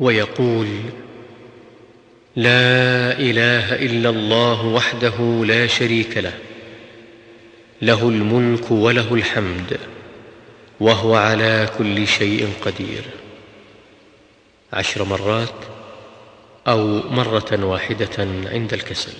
ويقول لا إله إلا الله وحده لا شريك له له الملك وله الحمد وهو على كل شيء قدير. عشر مرات أو مرة واحدة عند الكسل.